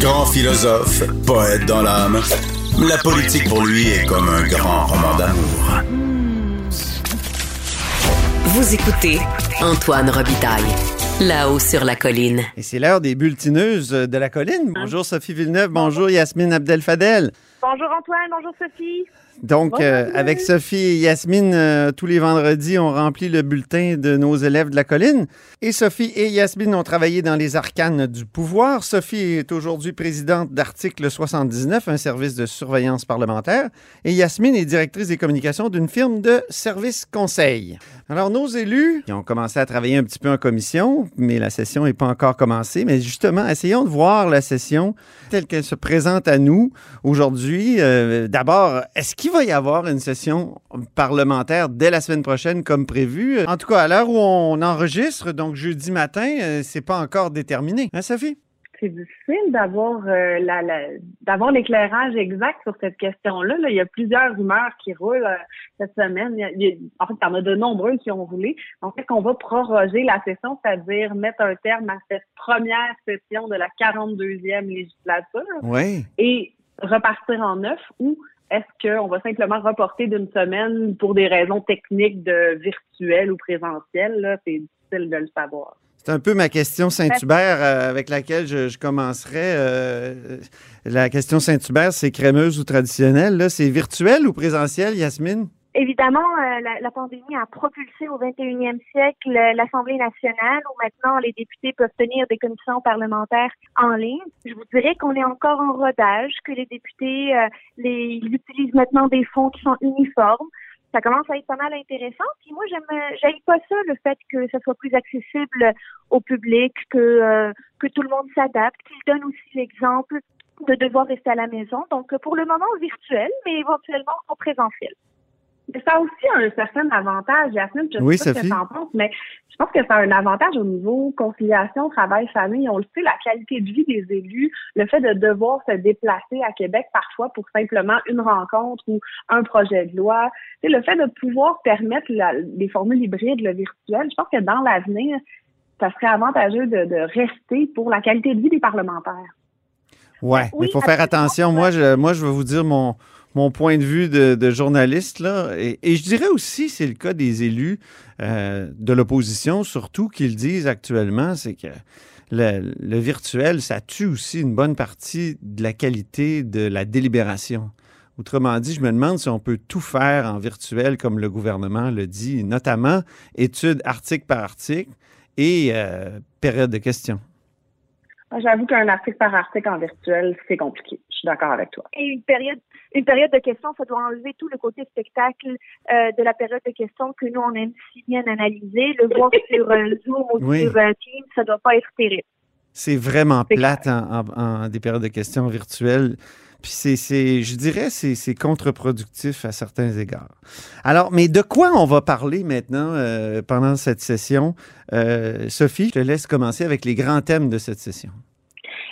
Grand philosophe, poète dans l'âme, la politique pour lui est comme un grand roman d'amour. Vous écoutez Antoine Robitaille, là-haut sur la colline. Et c'est l'heure des bulletineuses de la colline. Bonjour Sophie Villeneuve, bonjour Yasmine Abdel-Fadel. Bonjour Antoine, bonjour Sophie. Donc, euh, avec Sophie et Yasmine, euh, tous les vendredis, on remplit le bulletin de nos élèves de la colline. Et Sophie et Yasmine ont travaillé dans les arcanes du pouvoir. Sophie est aujourd'hui présidente d'Article 79, un service de surveillance parlementaire. Et Yasmine est directrice des communications d'une firme de services conseil. Alors, nos élus, qui ont commencé à travailler un petit peu en commission, mais la session n'est pas encore commencée. Mais justement, essayons de voir la session telle qu'elle se présente à nous aujourd'hui. Euh, D'abord, est-ce qu'il va y avoir une session parlementaire dès la semaine prochaine comme prévu? En tout cas, à l'heure où on enregistre, donc jeudi matin, euh, c'est pas encore déterminé. Hein, Sophie? C'est difficile d'avoir euh, la, la- d'avoir l'éclairage exact sur cette question-là. Là. Il y a plusieurs rumeurs qui roulent euh, cette semaine. Il y a- il y a- en fait, il y en a de nombreux qui ont roulé. En fait, qu'on va proroger la session, c'est-à-dire mettre un terme à cette première session de la 42e législature et repartir en neuf ou est-ce qu'on va simplement reporter d'une semaine pour des raisons techniques de virtuel ou présentiel? Là, c'est difficile de le savoir. C'est un peu ma question Saint-Hubert euh, avec laquelle je, je commencerai. euh, la question Saint-Hubert, c'est crémeuse ou traditionnelle? là? C'est virtuel ou présentiel, Yasmine? Évidemment, euh, la, la pandémie a propulsé au 21e siècle euh, l'Assemblée nationale où maintenant les députés peuvent tenir des commissions parlementaires en ligne. Je vous dirais qu'on est encore en rodage, que les députés euh, les, ils utilisent maintenant des fonds qui sont uniformes. Ça commence à être pas mal intéressant. Puis moi, j'aime, euh, j'aime pas ça, le fait que ça soit plus accessible au public, que euh, que tout le monde s'adapte, qu'il donne aussi l'exemple de devoir rester à la maison. Donc, pour le moment, virtuel, mais éventuellement en présentiel. Mais ça a aussi un certain avantage, Yasmine, je sais Oui, pas ce que t'en penses, mais je pense que ça a un avantage au niveau conciliation, travail, famille. On le sait, la qualité de vie des élus, le fait de devoir se déplacer à Québec parfois pour simplement une rencontre ou un projet de loi, tu le fait de pouvoir permettre la- les formules hybrides, le virtuel, je pense que dans l'avenir, ça serait avantageux de, de rester pour la qualité de vie des parlementaires. Ouais, mais Oui, il faut faire attention. Moi, je, moi, je vais vous dire mon, mon point de vue de, journaliste. Là. Et, je dirais aussi, c'est le cas des élus euh, de l'opposition, surtout, qu'ils disent actuellement, c'est que le, le virtuel, ça tue aussi une bonne partie de la qualité de la délibération. Autrement dit, je me demande si on peut tout faire en virtuel comme le gouvernement le dit, notamment études article par article et euh, période de questions. J'avoue qu'un article par article en virtuel, c'est compliqué. Je suis d'accord avec toi. Et une période, une période de questions, ça doit enlever tout le côté spectacle euh, de la période de questions que nous on aime si bien analyser. Le voir sur euh, Zoom ou Oui. sur euh, Teams, ça doit pas être terrible. C'est vraiment plate en, en- en des périodes de questions virtuelles. Puis c'est, je dirais, c'est, c'est contre-productif à certains égards. Alors, mais de quoi on va parler maintenant euh, pendant cette session? Euh, Sophie, je te laisse commencer avec les grands thèmes de cette session.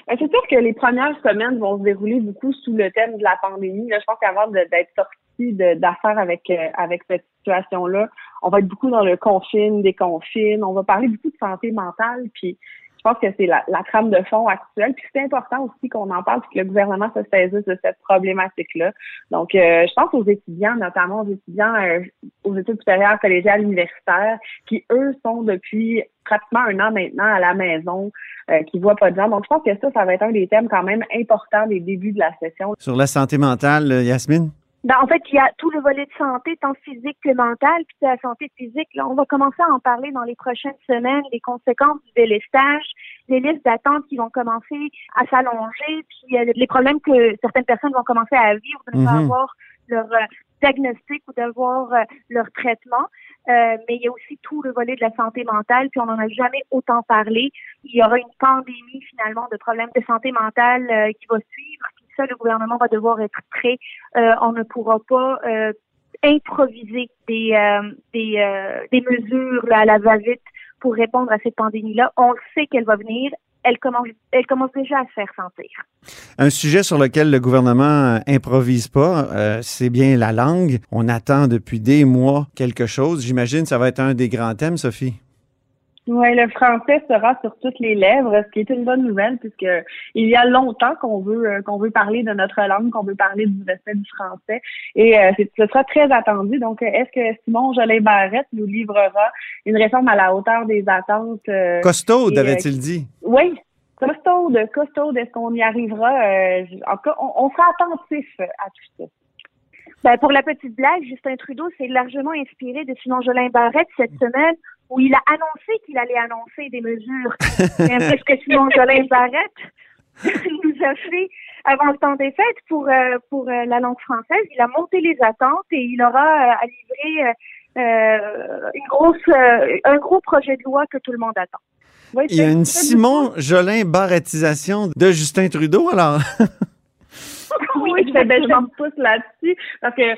Ben, c'est sûr que les premières semaines vont se dérouler beaucoup sous le thème de la pandémie. Je pense qu'avant d'être sorti d'affaires avec euh, avec cette situation-là, on va être beaucoup dans le confine, déconfine. On va parler beaucoup de santé mentale. Puis pense que c'est la, la trame de fond actuelle. Puis c'est important aussi qu'on en parle, puis que le gouvernement se saisisse de cette problématique-là. Donc, euh, je pense aux étudiants, notamment aux étudiants euh, aux études supérieures collégiales universitaires, qui eux sont depuis pratiquement un an maintenant à la maison, euh, qui voient pas de gens. Donc, je pense que ça, ça va être un des thèmes quand même importants des débuts de la session. Sur la santé mentale, euh, Yasmine? Ben, en fait, il y a tout le volet de santé, tant physique que mental, puis la santé physique. Là, on va commencer à en parler dans les prochaines semaines, les conséquences du délestage, les listes d'attente qui vont commencer à s'allonger, puis euh, les problèmes que certaines personnes vont commencer à vivre de ne pas Mhm. avoir leur euh, diagnostic ou d'avoir euh, leur traitement. Euh, mais il y a aussi tout le volet de la santé mentale, puis on n'en a jamais autant parlé. Il y aura une pandémie finalement de problèmes de santé mentale euh, qui va suivre. Ça, le gouvernement va devoir être prêt. Euh, on ne pourra pas euh, improviser des euh, des, mesures à la va-vite pour répondre à cette pandémie-là. On sait qu'elle va venir. Elle commence, déjà à se faire sentir. Un sujet sur lequel le gouvernement improvise pas, c'est bien la langue. On attend depuis des mois quelque chose. J'imagine que ça va être un des grands thèmes, Sophie. Oui, le français sera sur toutes les lèvres, ce qui est une bonne nouvelle puisque il y a longtemps qu'on veut euh, qu'on veut parler de notre langue, qu'on veut parler du respect du français et euh, ce sera très attendu. Donc, est-ce que Simon Jolin Barrette nous livrera une réforme à la hauteur des attentes euh, Costaude, avait-il dit? Oui, costaude, costaude. Est-ce qu'on y arrivera En tout cas, on, sera attentif à tout ça. Ben, pour la petite blague, Justin Trudeau s'est largement inspiré de Simon Jolin Barrette cette semaine où il a annoncé qu'il allait annoncer des mesures. Qu'est-ce que Simon Jolin Barrette nous a fait avant le temps des fêtes pour euh, pour euh, la langue française. Il a monté les attentes et il aura euh, à livrer une grosse un gros projet de loi que tout le monde attend. il y a une Simon Jolin Barrettisation de Justin Trudeau alors. oui, ben, je m'en pousse là-dessus parce que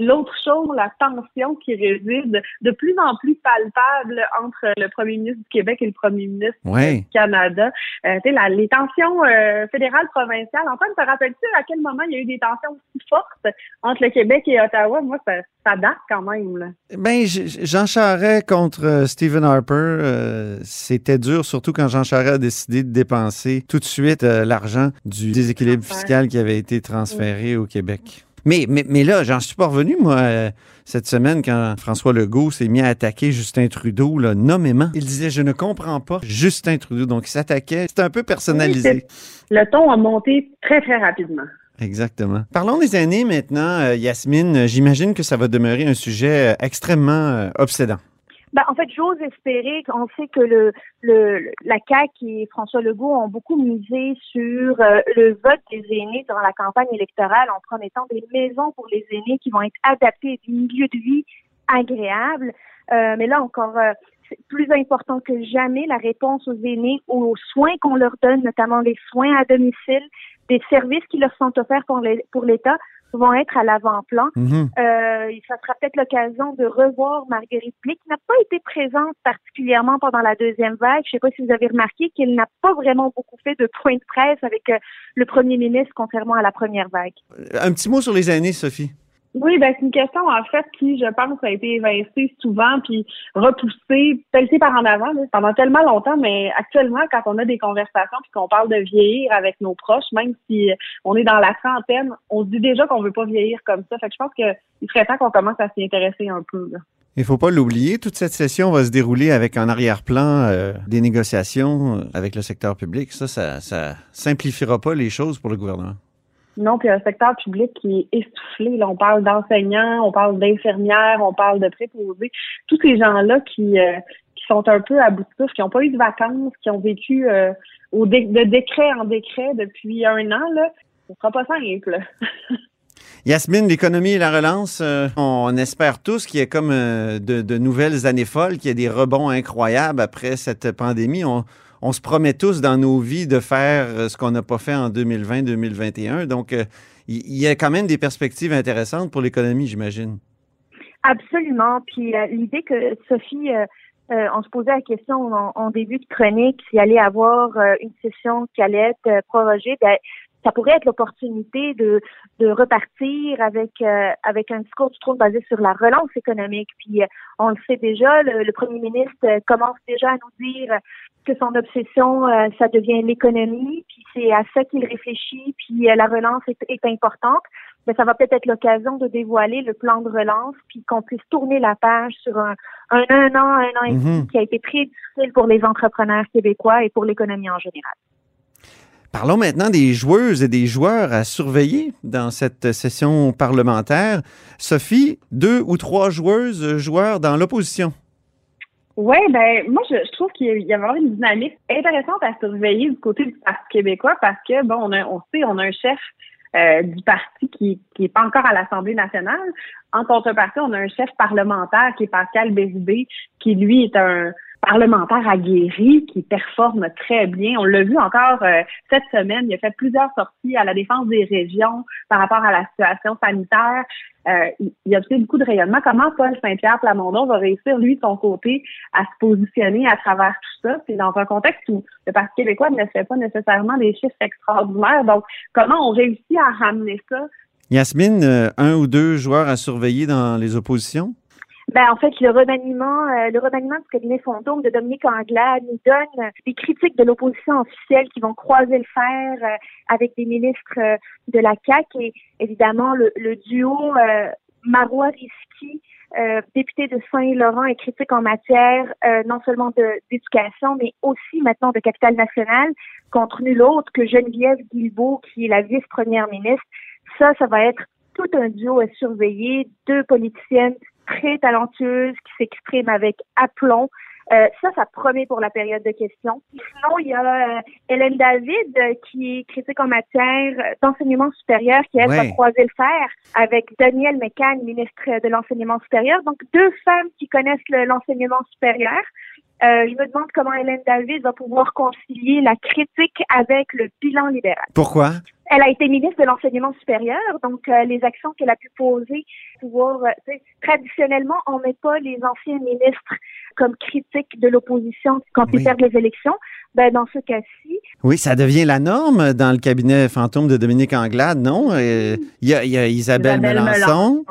l'autre chose, la tension qui réside de plus en plus palpable entre le premier ministre du Québec et le premier ministre du Canada. Euh, tu sais, les tensions euh, fédérales, provinciales. Antoine, te rappelles-tu à quel moment il y a eu des tensions aussi fortes entre le Québec et Ottawa? Moi, ça, ça date quand même. Là. Ben, Jean Charest contre euh, Stephen Harper, euh, c'était dur, surtout quand Jean Charest a décidé de dépenser tout de suite l'argent du déséquilibre fiscal qui avait été transféré au Québec. Mais, mais, mais là, j'en suis pas revenu, moi, euh, cette semaine, quand François Legault s'est mis à attaquer Justin Trudeau, là, nommément. Il disait Je ne comprends pas Justin Trudeau. Donc, il s'attaquait. C'était un peu personnalisé. le ton a monté très, très rapidement. Exactement. Parlons des années maintenant, euh, Yasmine. J'imagine que ça va demeurer un sujet euh, extrêmement obsédant. Ben, en fait, j'ose espérer qu'on sait que le, le, la CAQ et François Legault ont beaucoup misé sur euh, le vote des aînés dans la campagne électorale en promettant des maisons pour les aînés qui vont être adaptées des milieux de vie agréables. Euh, mais là encore, euh, c'est plus important que jamais la réponse aux aînés, aux soins qu'on leur donne, notamment les soins à domicile, des services qui leur sont offerts pour l'État vont être à l'avant-plan. Euh, ça sera peut-être l'occasion de revoir Marguerite Blé, qui n'a pas été présente particulièrement pendant la deuxième vague. Je ne sais pas si vous avez remarqué qu'elle n'a pas vraiment beaucoup fait de points de presse avec euh, le premier ministre, contrairement à la première vague. Un petit mot sur les années, Sophie. Oui, ben c'est une question en fait qui, je pense, a été évincée souvent puis repoussée, pelletée par en avant pendant tellement longtemps. Mais actuellement, quand on a des conversations puis qu'on parle de vieillir avec nos proches, même si on est dans la trentaine, on se dit déjà qu'on veut pas vieillir comme ça. Fait que je pense qu'il serait temps qu'on commence à s'y intéresser un peu. Il faut pas l'oublier, toute cette session va se dérouler avec en arrière-plan euh, des négociations avec le secteur public. Ça, ça, ça simplifiera pas les choses pour le gouvernement. Non, puis un secteur public qui est essoufflé. On parle d'enseignants, on parle d'infirmières, on parle de préposés. Tous ces gens-là qui, euh, qui sont un peu à bout de souffle, qui n'ont pas eu de vacances, qui ont vécu euh, au de décret en décret depuis un an, là, ce sera pas simple. Yasmine, l'économie et la relance, euh, on espère tous qu'il y ait comme de, de, nouvelles années folles, qu'il y ait des rebonds incroyables après cette pandémie. On, on se promet tous dans nos vies de faire euh, ce qu'on n'a pas fait en 2020-2021. Donc, euh, il y, a quand même des perspectives intéressantes pour l'économie, j'imagine. Absolument. Puis euh, l'idée que Sophie, on se posait la question en, début de chronique s'il allait avoir une session qui allait être prorogée, ben, ça pourrait être l'opportunité de, de repartir avec avec un discours du trône basé sur la relance économique. Puis on le sait déjà, le, le premier ministre commence déjà à nous dire que son obsession, euh, ça devient l'économie, puis c'est à ça qu'il réfléchit, puis euh, la relance est, importante. Mais ça va peut-être être, l'occasion de dévoiler le plan de relance, puis qu'on puisse tourner la page sur un, un, an, un an et demi mhm. qui a été très difficile pour les entrepreneurs québécois et pour l'économie en général. Parlons maintenant des joueuses et des joueurs à surveiller dans cette session parlementaire. Sophie, deux ou trois joueuses, joueurs dans l'opposition. Oui, ben moi je, trouve qu'il y a vraiment une dynamique intéressante à surveiller du côté du Parti québécois parce que bon, on a on sait, on a un chef euh, du parti qui qui est pas encore à l'Assemblée nationale. En contrepartie, on a un chef parlementaire qui est Pascal Bézubé, qui lui est un parlementaire aguerri qui performe très bien. On l'a vu encore euh, cette semaine. Il a fait plusieurs sorties à la défense des régions par rapport à la situation sanitaire. Euh, il, a aussi beaucoup de rayonnement. Comment Paul Saint-Pierre Plamondon va réussir, lui, de son côté, à se positionner à travers tout ça? C'est dans un contexte où le Parti québécois ne fait pas nécessairement des chiffres extraordinaires. Donc, comment on réussit à ramener ça? Yasmine, euh, un ou deux joueurs à surveiller dans les oppositions? Ben, en fait, le remaniement, euh, le remaniement du cabinet fantôme de Dominique Anglade nous donne des critiques de l'opposition officielle qui vont croiser le fer euh, avec des ministres euh, de la CAQ et évidemment le, le duo Marois Risky, député de Saint-Laurent et critique en matière non seulement d'éducation, mais aussi maintenant de capital national contre nul autre que Geneviève Guilbeault, qui est la vice-première ministre. Ça, ça va être tout un duo à surveiller, deux politiciennes très talentueuse, qui s'exprime avec aplomb. Euh, ça, ça promet pour la période de questions. Sinon, il y a euh, Hélène David euh, qui est critique en matière d'enseignement supérieur, qui elle va croiser le fer avec Danielle McCann, ministre de l'enseignement supérieur. Donc, deux femmes qui connaissent l'enseignement supérieur. je me demande comment Hélène David va pouvoir concilier la critique avec le bilan libéral. Pourquoi? Elle a été ministre de l'enseignement supérieur, donc les actions qu'elle a pu poser pouvoir. Euh, traditionnellement, on met pas les anciens ministres comme critiques de l'opposition quand ils perdent les élections. Ben, dans ce cas-ci. Oui, ça devient la norme dans le cabinet fantôme de Dominique Anglade, non? Euh, il y, a, Isabelle, Melançon.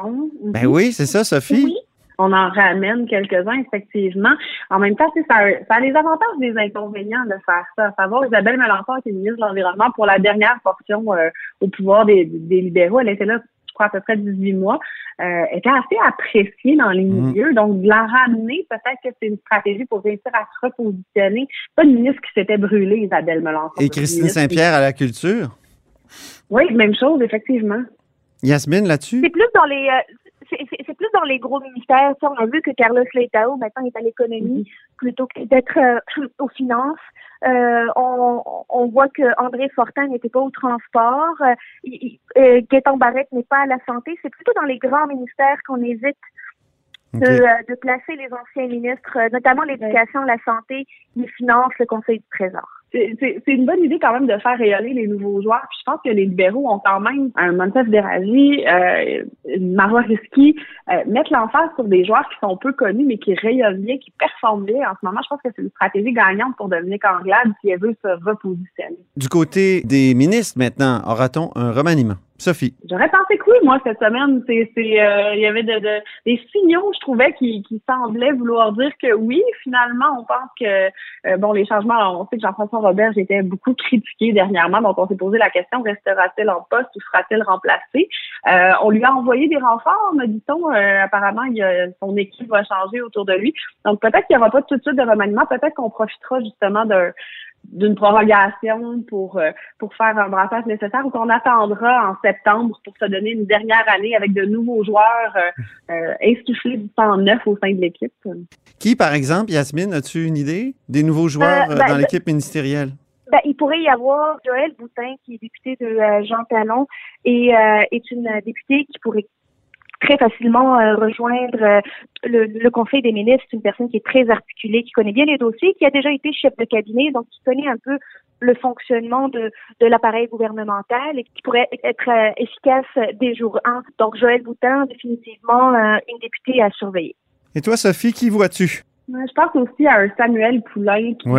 Ben oui, c'est ça, Sophie. Oui. On en ramène quelques-uns, effectivement. En même temps, ça, ça a les avantages et les inconvénients de faire ça. À savoir, Isabelle Melançon qui est ministre de l'Environnement pour la dernière portion euh, au pouvoir des, des libéraux. Elle était là à peu près 18 mois, euh, était assez appréciée dans les mm. milieux. Donc, de la ramener, peut-être que c'est une stratégie pour réussir à se repositionner. Pas une ministre qui s'était brûlée, Isabelle Melançon. Et Christine Saint-Pierre à la culture? Oui, même chose, effectivement. Yasmine, là-dessus? C'est plus dans les... Euh, c'est plus dans les gros ministères. on a vu que Carlos Leitao, maintenant, est à l'économie mm-hmm. plutôt que d'être euh, aux finances. Euh, on, on, voit que André Fortin n'était pas au transport. Euh, Gaëtan Barrette n'est pas à la santé. C'est plutôt dans les grands ministères qu'on hésite de, euh, de, placer les anciens ministres, euh, notamment l'éducation, la santé, les finances, le Conseil du Trésor c'est une bonne idée quand même de faire rayonner les nouveaux joueurs. Puis je pense que les libéraux ont quand même un Montef Deragi, euh, Marois Risky, euh, mettre l'emphase sur des joueurs qui sont peu connus mais qui rayonnent bien, qui performent bien. En ce moment, je pense que c'est une stratégie gagnante pour Dominique Anglade si elle veut se repositionner. Du côté des ministres maintenant, aura-t-on un remaniement? Sophie. J'aurais pensé que oui, moi, cette semaine. C'est, c'est, euh, il y avait de, des signaux, je trouvais, qui, qui semblaient vouloir dire que oui, finalement, on pense que, euh, bon, les changements, on sait que Jean-François Robert était beaucoup critiqué dernièrement, donc on s'est posé la question, restera-t-il en poste ou sera-t-il remplacé? Euh, on lui a envoyé des renforts, me dit-on. apparemment, il a, son équipe va changer autour de lui. Donc, peut-être qu'il n'y aura pas tout de suite de remaniement. Peut-être qu'on profitera justement d'un d'une prorogation pour euh, pour faire un brassage nécessaire ou qu'on attendra en septembre pour se donner une dernière année avec de nouveaux joueurs euh, euh insuffler du temps neuf au sein de l'équipe. Qui, par exemple, Yasmine, as-tu une idée des nouveaux joueurs euh, ben, dans l'équipe ministérielle? Ben, il pourrait y avoir Joël Boutin, qui est député de Jean Talon et est une députée qui pourrait très facilement euh, rejoindre euh, le, le, Conseil des ministres, une personne qui est très articulée, qui connaît bien les dossiers, qui a déjà été chef de cabinet, donc qui connaît un peu le fonctionnement de, de l'appareil gouvernemental et qui pourrait être euh, efficace dès jour 1. Donc, Joël Boutin, définitivement une députée à surveiller. Et toi, Sophie, qui vois-tu? Je pense aussi à un Samuel Poulain qui,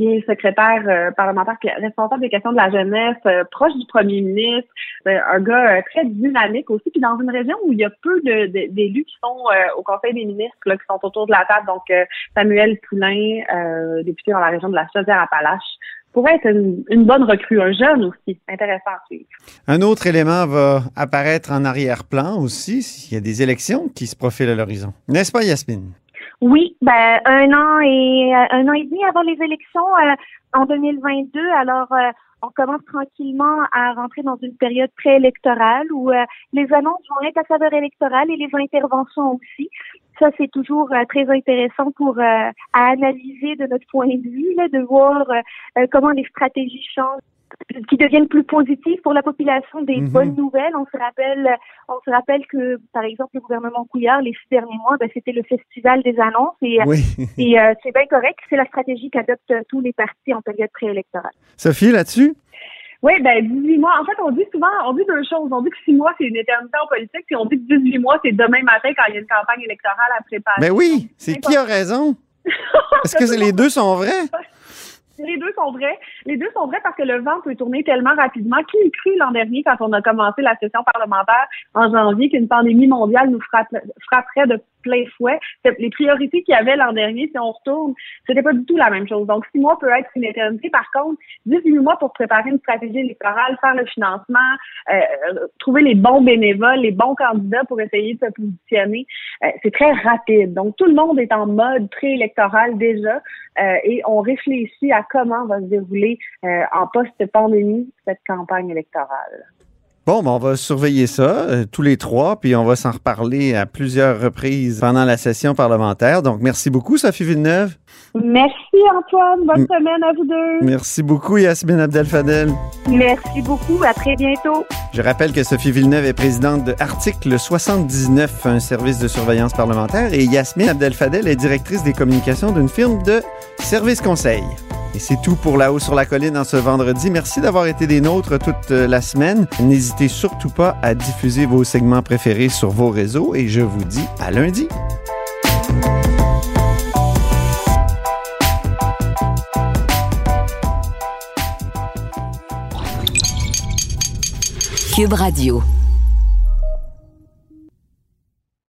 qui est secrétaire euh, parlementaire, responsable des questions de la jeunesse, euh, proche du premier ministre, euh, un gars très dynamique aussi, puis dans une région où il y a peu d'élus qui sont au Conseil des ministres, là, qui sont autour de la table. Donc, Samuel Poulain, député dans la région de la Chaudière-Appalaches, pourrait être une, bonne recrue, un jeune aussi, intéressant à suivre. Un autre élément va apparaître en arrière-plan aussi, s'il y a des élections qui se profilent à l'horizon. N'est-ce pas, Yasmine? Oui, ben un an et euh, un an et demi avant les élections euh, en 2022. Alors euh, on commence tranquillement à rentrer dans une période préélectorale où les annonces vont être à saveur électorale et les interventions aussi. Ça, c'est toujours très intéressant pour à analyser de notre point de vue, là, de voir comment les stratégies changent qui deviennent plus positives pour la population des mhm. bonnes nouvelles. On se rappelle, on se rappelle que, par exemple, le gouvernement Couillard, les six derniers mois, ben, c'était le festival des annonces et, et euh, c'est bien correct. C'est la stratégie qu'adoptent tous les partis en période préélectorale. Sophie, là-dessus? Oui, ben 18 mois. En fait, on dit souvent, on dit deux choses. On dit que 6 mois, c'est une éternité en politique, puis on dit que 18 mois, c'est demain matin quand il y a une campagne électorale à préparer. Mais ben oui, c'est qui a raison? Est-ce que les deux sont vrais? les deux sont vrais. Les deux sont vrais parce que le vent peut tourner tellement rapidement. Qui eût cru l'an dernier, quand on a commencé la session parlementaire en janvier, qu'une pandémie mondiale nous frapperait de plein fouet? Les priorités qu'il y avait l'an dernier, si on retourne, c'était pas du tout la même chose. Donc, six mois peut être une éternité. Par contre, 18 mois pour préparer une stratégie électorale, faire le financement, euh, trouver les bons bénévoles, les bons candidats pour essayer de se positionner, euh, c'est très rapide. Donc, tout le monde est en mode préélectoral déjà euh, et on réfléchit à comment va se dérouler en post-pandémie cette campagne électorale. Bon, ben on va surveiller ça, euh, tous les trois, puis on va s'en reparler à plusieurs reprises pendant la session parlementaire. Donc, merci beaucoup, Sophie Villeneuve. Merci, Antoine. Bonne semaine à vous deux. Merci beaucoup, Yasmine Abdel-Fadel. Merci beaucoup. À très bientôt. Je rappelle que Sophie Villeneuve est présidente de Article 79, un service de surveillance parlementaire, et Yasmine Abdel-Fadel est directrice des communications d'une firme de service conseil. Et c'est tout pour La Haut sur la Colline en ce vendredi. Merci d'avoir été des nôtres toute euh, la semaine. N'hésitez surtout pas à diffuser vos segments préférés sur vos réseaux et je vous dis à lundi. Cube Radio.